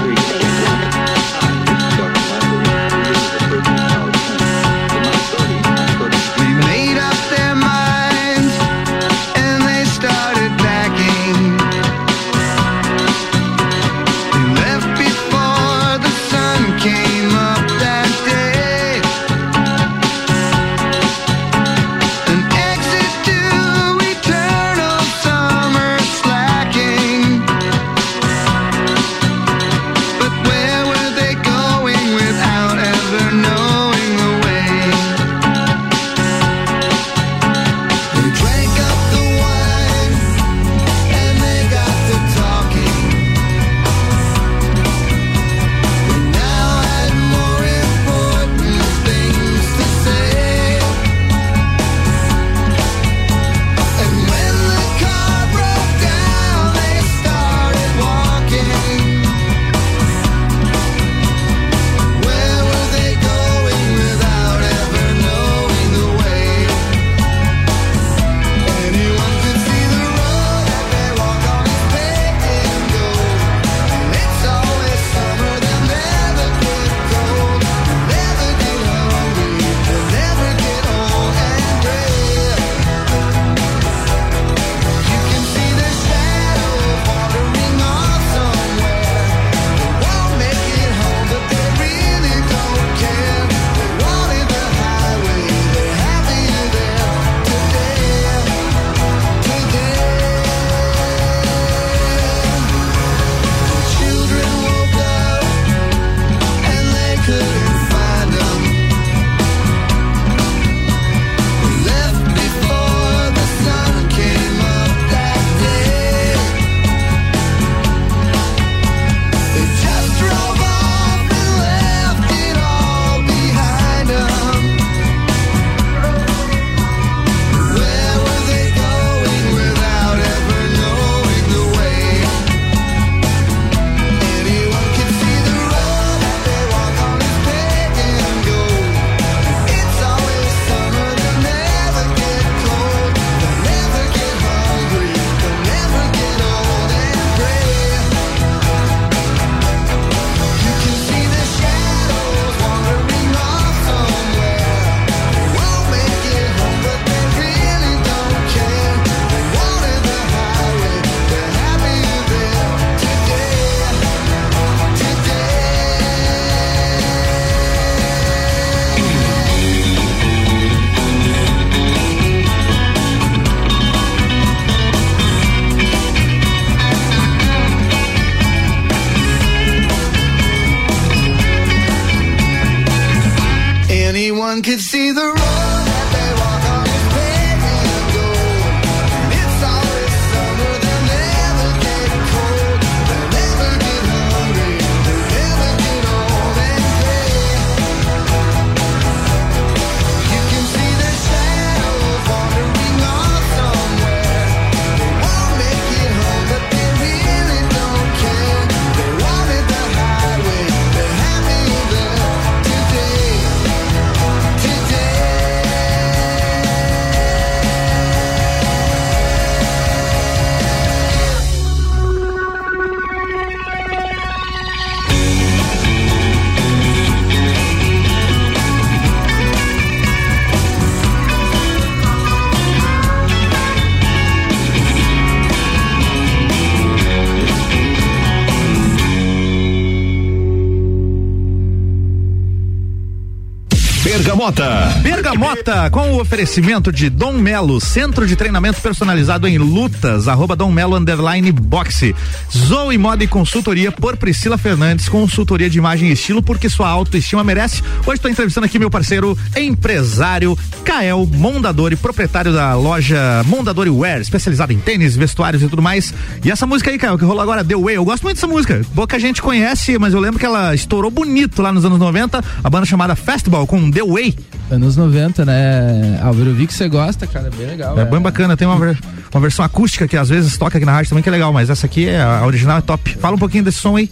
Bergamota. Bergamota, com o oferecimento de Dom Melo, centro de treinamento personalizado em lutas, arroba Dom Melo underline boxe. Zoe Moda e Consultoria por Priscila Fernandes, consultoria de imagem e estilo, porque sua autoestima merece. Hoje estou entrevistando aqui meu parceiro, empresário, Kael Mondadori, proprietário da loja Mondadori Wear, especializado em tênis, vestuários e tudo mais. E essa música aí, Kael, que rolou agora, The Way, eu gosto muito dessa música. Pouca gente conhece, mas eu lembro que ela estourou bonito lá nos anos 90, a banda chamada Festival com The Way. Anos 90, né? Álvaro, eu vi que você gosta, cara, bem legal. É, bem bacana, tem uma, uma versão acústica que às vezes toca aqui na rádio também que é legal, mas essa aqui é a original é top. Fala um pouquinho desse som aí.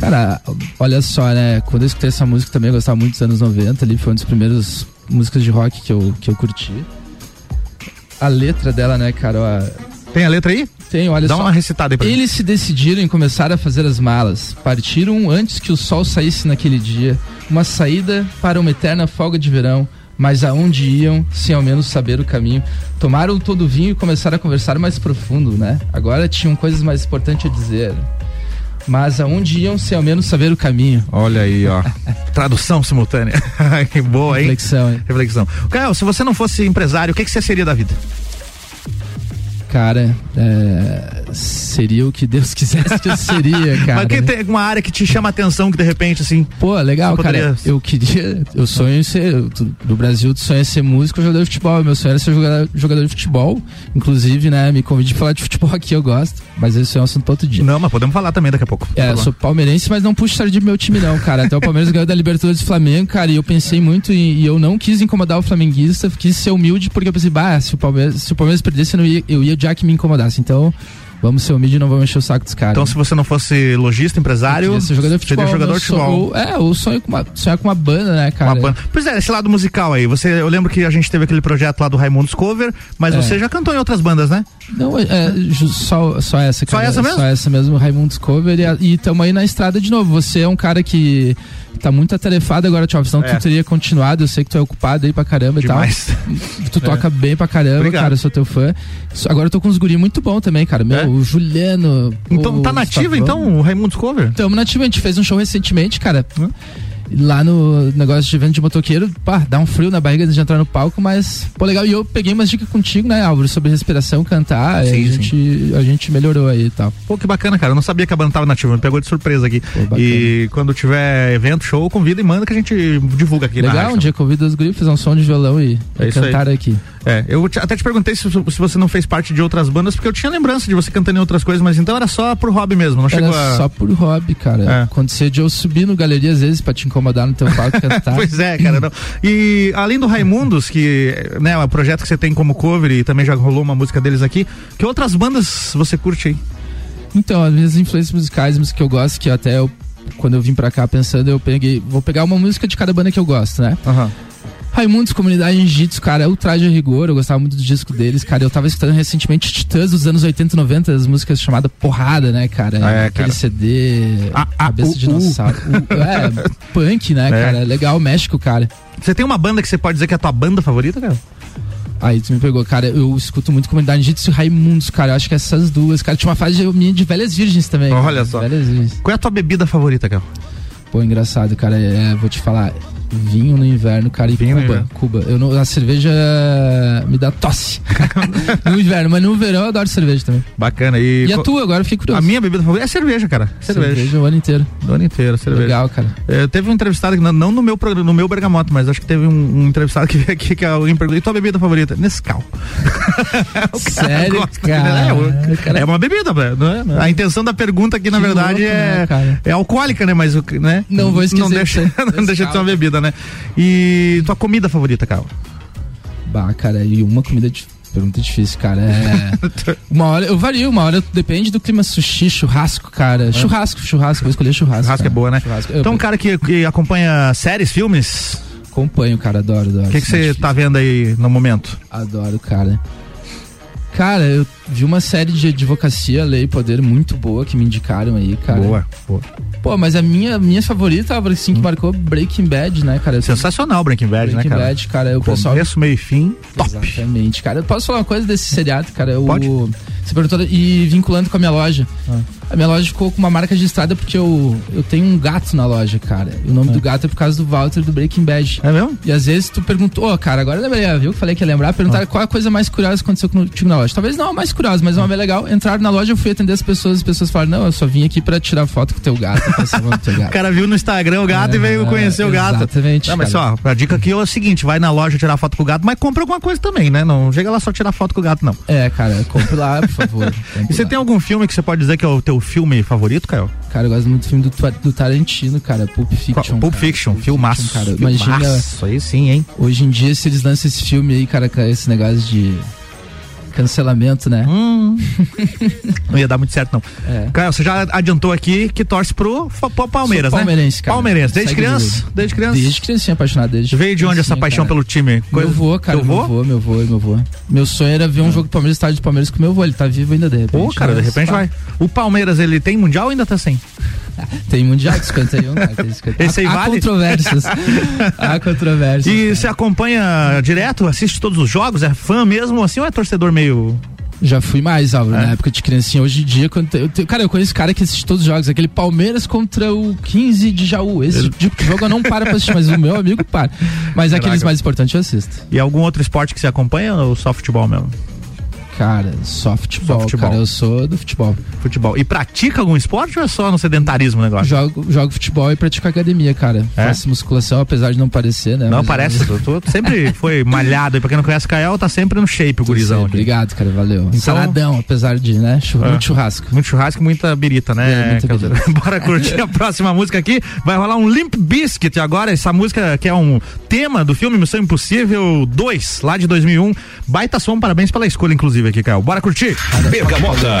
Cara, olha só, né? Quando eu escutei essa música também, eu gostava muito dos anos 90 ali, foi uma das primeiras músicas de rock que eu, que eu curti. A letra dela, né, cara? Ó, Tem a letra aí? Tem, olha Dá só. uma recitada aí pra Eles se decidiram em começar a fazer as malas. Partiram antes que o sol saísse naquele dia. Uma saída para uma eterna folga de verão. Mas aonde iam, sem ao menos saber o caminho? Tomaram todo o vinho e começaram a conversar mais profundo, né? Agora tinham coisas mais importantes a dizer. Mas aonde iam, sem ao menos saber o caminho? Olha aí, ó. Tradução simultânea. que boa, hein? Reflexão, hein? Reflexão. Caio, se você não fosse empresário, o que, que você seria da vida? Cara, é, seria o que Deus quisesse que eu seria, cara. Mas que tem uma área que te chama a atenção que de repente, assim. Pô, legal, cara. poderia- Eu queria. Eu sonho em ser. No Brasil, tu sonha em ser músico ou jogador de futebol. Meu sonho era ser jogador, jogador de futebol. Inclusive, né? Me convide pra falar de futebol aqui, eu gosto. Mas esse é um assunto pra outro dia. Não, mas podemos falar também daqui a pouco. É, eu sou palmeirense, mas não puxo sardinha pro meu time, não, cara. Até o Palmeiras ganhou da Libertadores do Flamengo, cara, e eu pensei muito e, e eu não quis incomodar o flamenguista, quis ser humilde, porque eu pensei, bah, se o Palmeiras, se o Palmeiras perdesse, eu, ia, eu ia já que me incomodasse. Então, vamos ser humilde e não vamos encher o saco dos caras. Então, se você não fosse lojista, empresário, ser jogador de futebol. seria jogador de futebol. é, ou sonho com uma, sonhar com uma banda, né, cara? Uma banda. Pois é, esse lado musical aí. Você, eu lembro que a gente teve aquele projeto lá do Raimundos Cover, mas É. você já cantou em outras bandas, né? Não, é, é, só, só essa, cara. Só essa mesmo? Só essa mesmo, Raimundos Cover. E, E tamo aí na estrada de novo. Você é um cara que tá muito atarefado agora, Tchau. Senão É. tu teria continuado. Eu sei que tu é ocupado aí pra caramba Demais. e tal. Tu toca bem pra caramba, Obrigado. cara. Eu sou teu fã. Agora eu tô com uns guri muito bom também, cara. Meu, É? o Juliano. Então o tá nativa, Gustavão. então, o Raimundos Cover? Tamo nativa, a gente fez um show recentemente, cara. Lá no negócio de evento de motoqueiro, pá, dá um frio na barriga de entrar no palco, mas, pô, legal. E eu peguei umas dicas contigo, né, Álvaro, sobre respiração, cantar. Sim, a, gente, a gente melhorou aí e tal. Pô, que bacana, cara. Eu não sabia que a banda tava nativa, me pegou de surpresa aqui. e quando tiver evento, show, convida e manda que a gente divulga aqui na legal, um dia convido os fazer um som de violão e, É e isso aí. cantar aqui. É, eu te- até te perguntei se, se você não fez parte de outras bandas, porque eu tinha lembrança de você cantando em outras coisas, mas então era só por hobby mesmo, não Era chegou a... só por hobby, cara. É. Acontecia de eu subir no galeria às vezes pra te incomodar no teu palco cantar. pois é, cara. não. E além do Raimundos, que né, é um projeto que você tem como cover e também já rolou uma música deles aqui, que outras bandas você curte aí? Então, as minhas influências musicais, música que eu gosto, que até eu, quando eu vim pra cá pensando, eu peguei, vou pegar uma música de cada banda que eu gosto, né? Raimundos, Comunidade Jiu-Jitsu, cara, é o Traje a Rigor, eu gostava muito do disco deles, cara, eu tava escutando recentemente Titãs dos anos 80 e 90, as músicas chamadas Porrada, né, cara? É, Aquele cara. CD, Cabeça uh, de Dinossauro. O- é, punk, né, É. cara? Legal, México, cara. Você tem uma banda que você pode dizer que é a tua banda favorita, cara? Aí tu me pegou, cara, eu escuto muito Comunidade Jiu-Jitsu e Raimundos, cara, eu acho que essas duas, cara, tinha uma fase de, minha de Velhas Virgens também. cara. Olha só. Velhas Virgens. Qual é a tua bebida favorita, cara? Pô, engraçado, cara. É, vou te falar. Vinho no inverno, cara, e Vinho Cuba. Cuba. Eu não, a cerveja me dá tosse. no inverno, mas no verão eu adoro cerveja também. Bacana. E, E a tua, agora eu fiquei curioso. A minha bebida favorita é cerveja, cara. Cerveja. cerveja o ano inteiro. Do ano inteiro, cerveja. Legal, cara. É, teve um entrevistado, que não, não no meu programa, no meu bergamoto, mas acho que teve um, um entrevistado que veio aqui que alguém perguntou: e tua bebida favorita? Nescau. Sério, gosta, cara? É, o- é uma bebida, né? Não é? A intenção da pergunta aqui, na Que verdade, louco, é, né, cara? é alcoólica, né? Mas o né? Não vou esquecer Não deixa, de ser não deixa de ser uma bebida, né? E tua comida favorita, Carol? Bah, cara, e uma comida de pergunta difícil, cara. É. uma hora, eu vario, uma hora depende do clima sushi, churrasco, cara. Churrasco, churrasco, vou escolher churrasco. Churrasco é cara. boa, né? Churrasco. Eu Então, um cara que, que acompanha séries, filmes, acompanho, cara, adoro, adoro. o que que você tá vendo aí no momento? Adoro, cara. Cara, eu vi uma série de advocacia, lei e poder muito boa que me indicaram aí, cara. Boa, boa. Pô, mas a minha, minha favorita, assim, que marcou Breaking Bad, né, cara? Eu- Sensacional Breaking Bad, Breaking né, cara? Bad, cara, o pessoal Começo, meio e fim, top. Exatamente, cara. Eu posso falar uma coisa desse seriado, cara? O, Pode. Você perguntou e vinculando com a minha loja. A minha loja ficou com uma marca registrada porque eu, eu tenho um gato na loja, cara. E o nome do gato é por causa do Walter do Breaking Bad. É mesmo? E às vezes tu perguntou, ô, cara, agora eu lembrei, viu? Falei que ia lembrar, perguntaram qual a coisa mais curiosa que aconteceu contigo na loja. Talvez não a mais curiosa, mas uma bem legal. Entraram na loja, eu fui atender as pessoas, as pessoas falaram, não, eu só vim aqui pra tirar foto com o teu gato, o teu O gato. cara viu no Instagram o gato e veio É, conhecer o gato. exatamente, Não, mas cara. ó, a dica aqui é o seguinte: vai na loja tirar foto com o gato, mas compra alguma coisa também, né? Não chega lá só tirar foto com o gato, não. É, cara, compre lá, por favor. E você lá. tem algum filme que você pode dizer que é o teu filme favorito, Caio? Cara, eu gosto muito do filme do, do Tarantino, cara, Pulp Fiction. Pulp cara. Fiction, filmaço. cara. Imagina, Filmaço, aí sim, hein? hoje em dia, se eles lançam esse filme aí, cara, com esse negócio de cancelamento, né? Hum. não ia dar muito certo, não. É. Caio, você já adiantou aqui que torce pro, pro Palmeiras, Sou né? palmeirense, cara. Palmeirense, desde Segue criança? Desde criança? Desde criancinha apaixonado, desde Veio de onde essa paixão cara. pelo time? Meu avô, cara, meu avô, meu avô, meu avô. Meu sonho era ver um jogo do Palmeiras, estádio do Palmeiras com meu avô, ele tá vivo ainda de repente. Pô, cara, de mas, repente vai. O Palmeiras, ele tem mundial ou ainda tá sem? Tem mundial de 51, cara, tem 51. Esse aí Há vale? controvérsias. Há controvérsias. E você acompanha direto, assiste todos os jogos, é fã mesmo assim ou é torcedor meio. Já fui mais, Álvaro, É? na época de criancinha. Hoje em dia, quando eu cara, eu conheço cara que assiste todos os jogos. Aquele Palmeiras contra o 15 de Jaú. Esse tipo de jogo eu não paro pra assistir, mas o meu amigo para. Mas aqueles Caraca. mais importantes eu assisto. E algum outro esporte que você acompanha ou só futebol mesmo? Cara, só futebol, Só futebol. cara. Eu sou do futebol. Futebol. E pratica algum esporte ou é só no sedentarismo o negócio? Jogo, jogo futebol e pratico academia, cara. É? Faço musculação, apesar de não parecer, né? Não, Mas- parece. Tu, tu sempre foi malhado. E pra quem não conhece Cael, tá sempre no shape o gurizão. Obrigado, cara, valeu. Então- Saladão, apesar de, né? É. Muito churrasco. Muito churrasco e muita birita, né? É, muita birita. Bora curtir a próxima música aqui. Vai rolar um Limp Biscuit agora. Essa música que é um tema do filme Missão Impossível 2, lá de 2001. Baita som, parabéns pela escolha, inclusive, aqui, Caio. Bora curtir. Bergamota.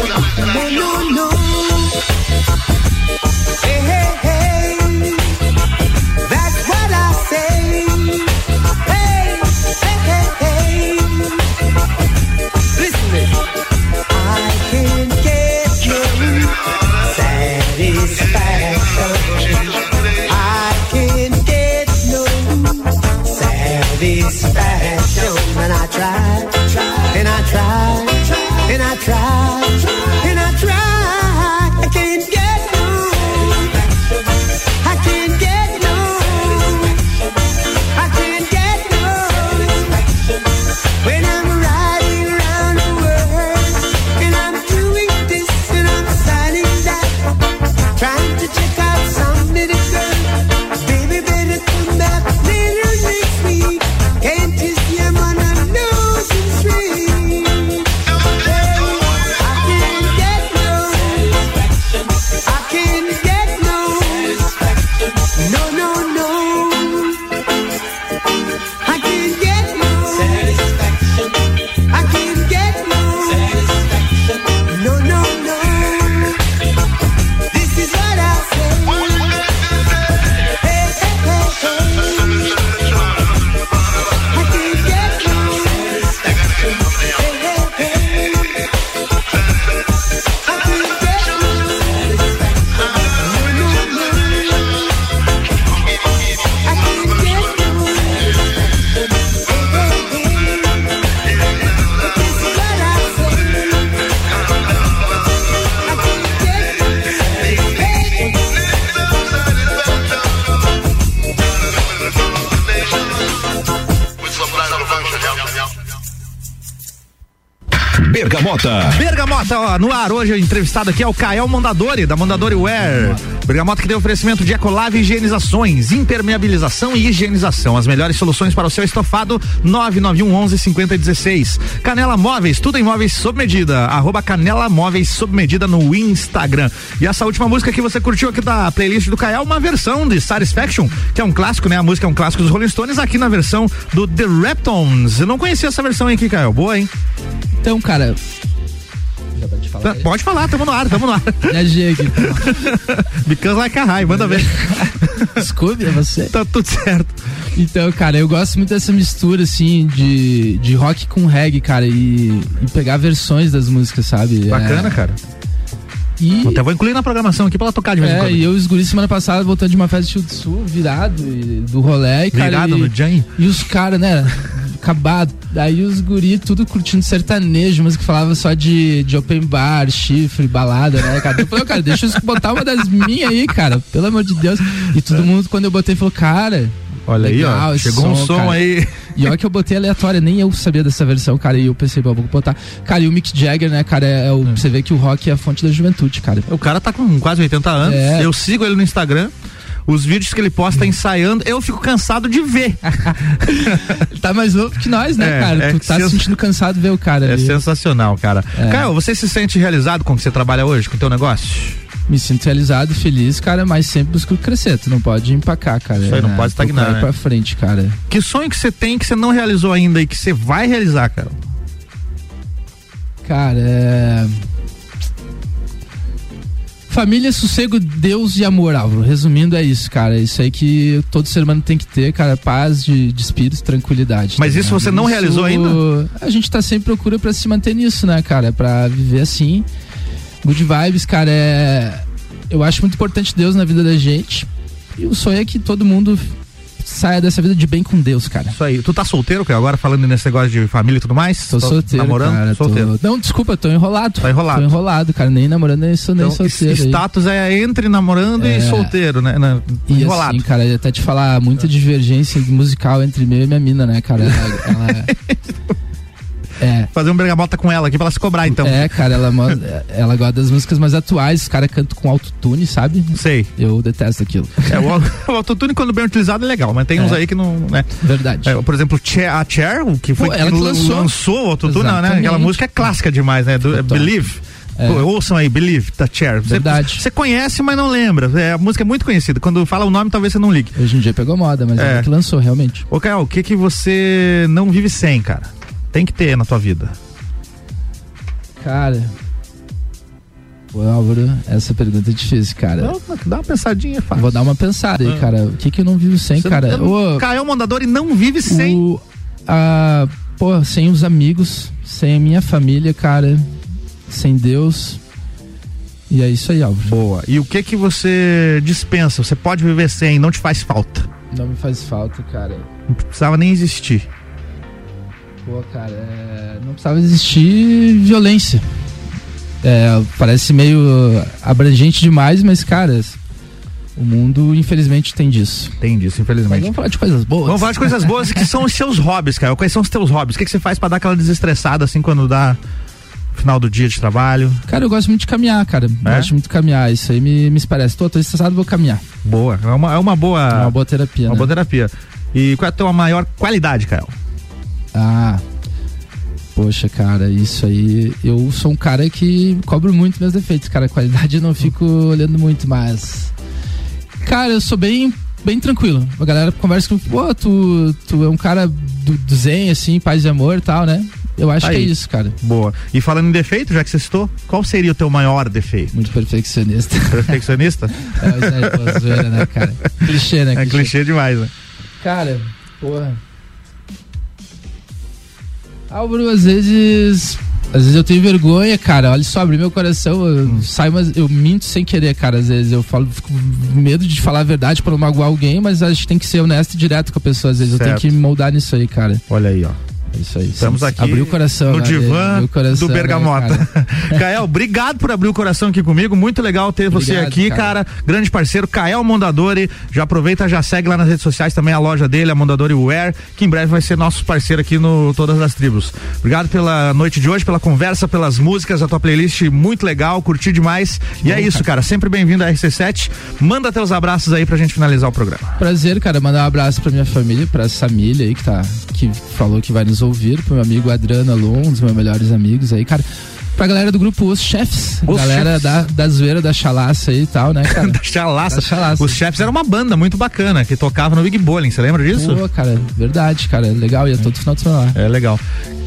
No, no, no. No ar hoje, entrevistado aqui é o Kael Mondadori, da Mondadori Wear. Bergamota que tem oferecimento de Ecolave Higienizações, impermeabilização e higienização. As melhores soluções para o seu estofado, 991 11 5016. Canela Móveis, tudo em móveis sob medida. Arroba Canela Móveis sob medida no Instagram. E essa última música que você curtiu aqui da playlist do Kael, uma versão de Satisfaction, que é um clássico, né? A música é um clássico dos Rolling Stones, aqui na versão do The Reptones. Eu não conhecia essa versão aqui, Kael. Boa, hein? Então, cara. Tá, Pode falar, tamo no ar, tamo no ar. Viajei aqui. Because like a high, manda ver. Desculpe, é você. Tá tudo certo. Então, cara, eu gosto muito dessa mistura, assim, de, de rock com reggae, cara, e, e pegar versões das músicas, sabe? Bacana, É, cara. E, Até vou incluir na programação aqui pra ela tocar de vez em é, quando. e eu e os guris semana passada voltando de uma festa de Chute Sul, virado e- do rolê, e, cara. Virado e, no Jam? E os caras, né? Acabado. Aí os guri tudo curtindo sertanejo, mas que falava só de, de open bar, chifre, balada, né, cara? Eu falei, cara, deixa eu botar uma das minhas aí, cara, pelo amor de Deus. E todo mundo, quando eu botei, falou, cara. Olha aí, ó, legal chegou um som cara." aí. E olha que eu botei aleatória, nem eu sabia dessa versão, cara. E eu pensei, pô, vou botar. Cara, e o Mick Jagger, né, cara, é, é o, você vê que o rock é a fonte da juventude, cara. O cara tá com quase 80 anos. É. Eu sigo ele no Instagram. Os vídeos que ele posta ensaiando, eu fico cansado de ver. tá mais novo que nós, né, É, cara? é tu tá se sentindo cansado de ver o cara É ali. sensacional, cara. É. Caio, você se sente realizado com o que você trabalha hoje, com o teu negócio? Me sinto realizado, feliz, cara, mas sempre busco crescer. Tu não pode empacar, cara. Isso aí, não né? pode estagnar, né? pra frente, cara. Que sonho que você tem que você não realizou ainda e que você vai realizar, cara? Cara, é. Família, sossego, Deus e amor, Álvaro. Resumindo, é isso, cara. Isso aí que todo ser humano tem que ter, cara. Paz de, de espírito, tranquilidade. Mas tá isso ligado? você não realizou ainda? A gente tá sempre procura pra se manter nisso, né, cara? Pra viver assim. Good vibes, cara, é. Eu acho muito importante Deus na vida da gente. E o sonho é que todo mundo saia dessa vida de bem com Deus, cara. Isso aí. Tu tá solteiro, Caio? Agora falando nesse negócio de família e tudo mais? Tô solteiro, Namorando? cara. tô- Solteiro. Não, desculpa, tô enrolado. Tá enrolado. Tô enrolado, cara. Nem namorando, nem sou nem Então, solteiro. aí. status é entre namorando e É. solteiro, né? Na- E Enrolado. assim, cara, até te falar, muita divergência musical entre meu e minha mina, né, cara? Ela, ela- é. Fazer um bergamota com ela aqui pra ela se cobrar, então. É, cara, ela, ela gosta das músicas mais atuais, os caras cantam com autotune, sabe? Sei. Eu detesto aquilo. É, o, o autotune, quando bem utilizado, é legal, mas tem uns É. aí que não. Né? Verdade. É, por exemplo, a Cher, que foi Pô, ela que que lan- lançou. lançou o autotune, né? Exatamente. Aquela música é clássica demais, né? Do, é. Believe. É. Pô, ouçam aí, Believe, da Cher. Verdade. Você conhece, mas não lembra. É, a música é muito conhecida. Quando fala o nome, talvez você não ligue. Hoje em dia pegou moda, mas É. ela que lançou, realmente. Ô, Caio, o que que você não vive sem, cara? Tem que ter na tua vida. Cara. Pô, Álvaro, essa pergunta é difícil, cara. Não, dá uma pensadinha, é fácil. Vou dar uma pensada aí, Ah. cara. O que que eu não vivo sem, Você cara? não- Caio Mandador e não vive sem. O, a, pô, sem os amigos, sem a minha família, cara, sem Deus. E é isso aí, Álvaro. Boa. E o que que você dispensa? Você pode viver sem, não te faz falta. Não me faz falta, cara. Não precisava nem existir. Pô, cara, é, não precisava existir violência. É, parece meio abrangente demais, mas, cara, o mundo, infelizmente, tem disso. Tem disso, Mas infelizmente. vamos falar de coisas boas. Vamos falar de coisas boas que são os seus hobbies, cara. Quais são os teus hobbies? O que, que você faz pra dar aquela desestressada assim quando dá final do dia de trabalho? Cara, eu gosto muito de caminhar, cara. É? Gosto muito de caminhar. Isso aí me, me parece. Tô, tô estressado, vou caminhar. Boa. É uma, é uma boa. É uma boa terapia, uma né? boa terapia. E qual é a tua maior qualidade, Caio? Ah, poxa, cara, isso aí. Eu sou um cara que cobro muito meus defeitos, cara. Qualidade eu não fico olhando muito, mas. Cara, eu sou bem. Bem tranquilo. A galera conversa comigo, pô, tu, tu é um cara do, do zen, assim, paz e amor e tal, né? Eu acho Aí. que é isso, cara. Boa. E falando em defeito, já que você citou, qual seria o teu maior defeito? Muito perfeccionista. Perfeccionista? é, mas é, pô, zoeira, né, cara? Clichê, né? É clichê demais, né? Cara, porra. Álvaro, às vezes. Às vezes eu tenho vergonha, cara. Olha só, abri meu coração. Eu Hum. saio, mas eu minto sem querer, cara. Às vezes eu falo, fico com medo de falar a verdade pra não magoar alguém, mas a gente tem que ser honesto e direto com a pessoa. Às vezes eu Certo. tenho que me moldar nisso aí, cara. Olha aí, ó. É isso aí. Estamos aqui Abrir o coração. no né? divã coração, do né, Bergamota. cara? Kael, obrigado por abrir o coração aqui comigo. Muito legal ter você Obrigado, aqui, cara. cara. Grande parceiro, Kael Mondadori. Já aproveita, já segue lá nas redes sociais também a loja dele, a Mondadori Wear, que em breve vai ser nosso parceiro aqui no Todas as Tribos. Obrigado pela noite de hoje, pela conversa, pelas músicas, a tua playlist muito legal, curti demais. E é isso, cara. Sempre bem-vindo à RC7. Manda teus abraços aí pra gente finalizar o programa. Prazer, cara, mandar um abraço pra minha família, pra Samília aí que tá, que falou que vai nos ouvir, pro meu amigo Adriano Alon, um dos meus melhores amigos aí, cara. Pra galera do grupo Os Chefs, Os galera Chefs. Da, da zoeira da chalaça aí e tal, né, cara? Da Chalaça. Da Chalaça. Os Chefs era uma banda muito bacana que tocava no Big Bowling, você lembra disso? Pô, cara, verdade, cara, legal, ia todo final de semana lá. É legal.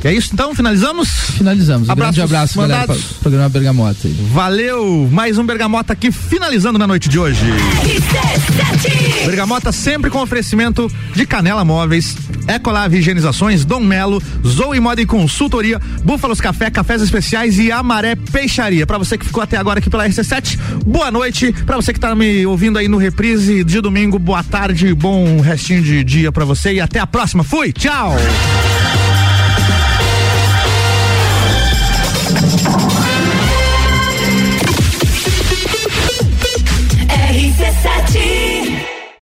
E é isso então, finalizamos? Finalizamos. Um Abraços grande abraço, galera, mandados. pro programa Bergamota aí. Valeu! Mais um Bergamota aqui finalizando na noite de hoje. Bergamota sempre com oferecimento de Canela Móveis, Ecolave Higienizações, Dom Melo, Zoe Moda e Consultoria, Búfalos Café, Cafés Especiais e Amaré Peixaria. Pra você que ficou até agora aqui pela RC7, boa noite. Pra você que tá me ouvindo aí no reprise de domingo, boa tarde, bom restinho de dia pra você e até a próxima. Fui, tchau! RC7